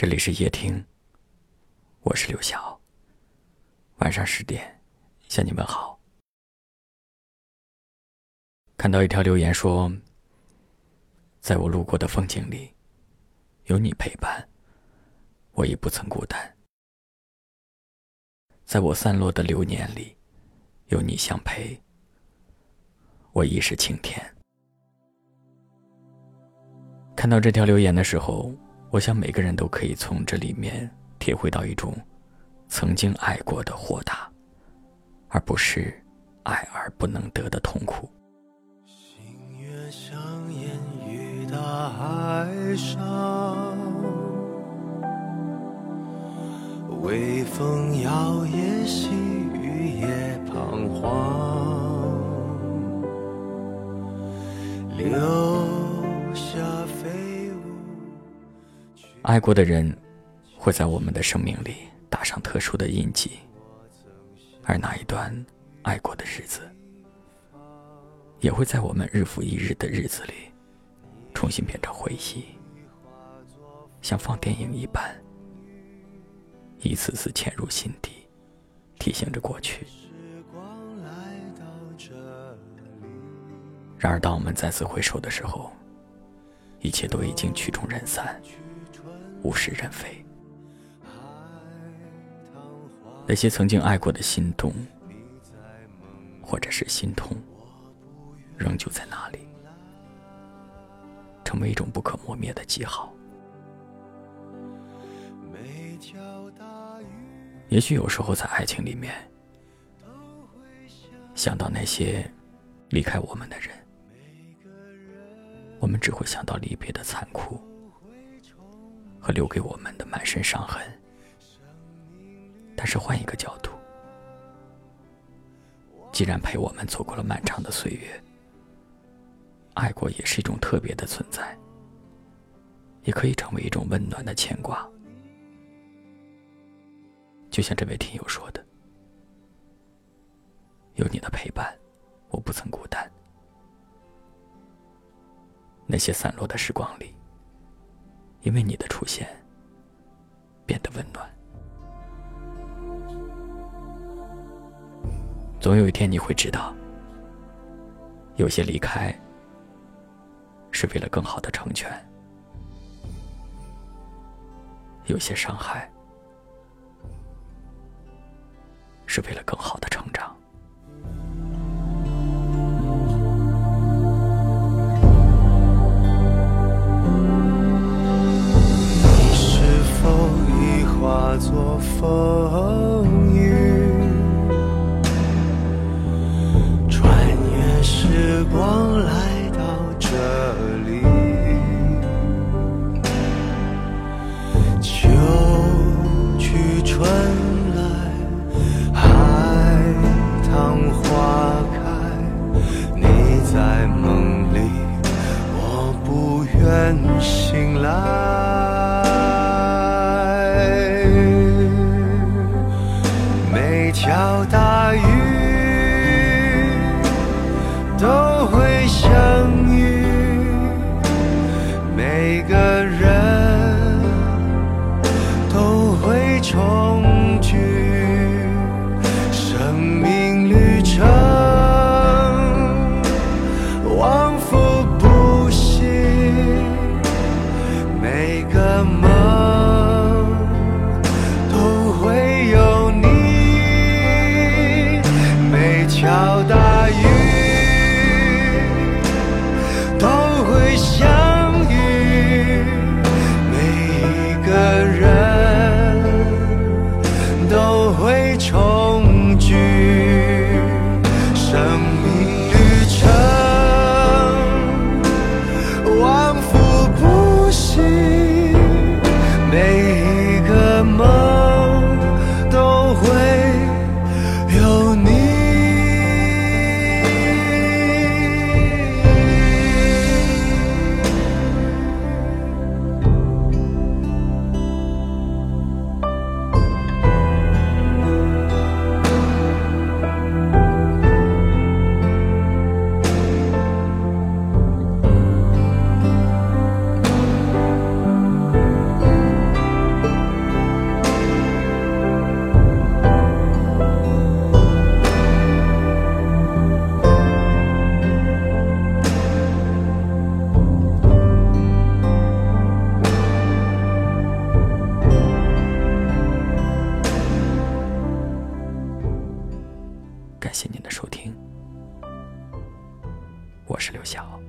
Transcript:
这里是夜听，我是刘晓。晚上十点向你们好。看到一条留言说：“在我路过的风景里，有你陪伴，我已不曾孤单；在我散落的流年里，有你相陪，我已是晴天。”看到这条留言的时候。我想每个人都可以从这里面体会到一种曾经爱过的豁达，而不是爱而不能得的痛苦。星月相沿于大海上，微风摇曳，细雨也彷徨，留爱过的人，会在我们的生命里打上特殊的印记，而那一段爱过的日子，也会在我们日复一日的日子里，重新变成回忆，像放电影一般，一次次潜入心底，提醒着过去。然而，当我们再次回首的时候，一切都已经曲终人散。物是人非，那些曾经爱过的心动，或者是心痛，仍旧在那里，成为一种不可磨灭的记号。也许有时候在爱情里面，想到那些离开我们的人，我们只会想到离别的残酷。和留给我们的满身伤痕，但是换一个角度，既然陪我们走过了漫长的岁月，爱过也是一种特别的存在，也可以成为一种温暖的牵挂。就像这位听友说的：“有你的陪伴，我不曾孤单。那些散落的时光里。”因为你的出现，变得温暖。总有一天你会知道，有些离开是为了更好的成全，有些伤害是为了更好的成长。时光来到这里，秋去春来，海棠花开。你在梦里，我不愿醒来。都会相遇每个会相遇，每一个人都会重聚。生命旅程往复不息，每一个梦。我是刘晓。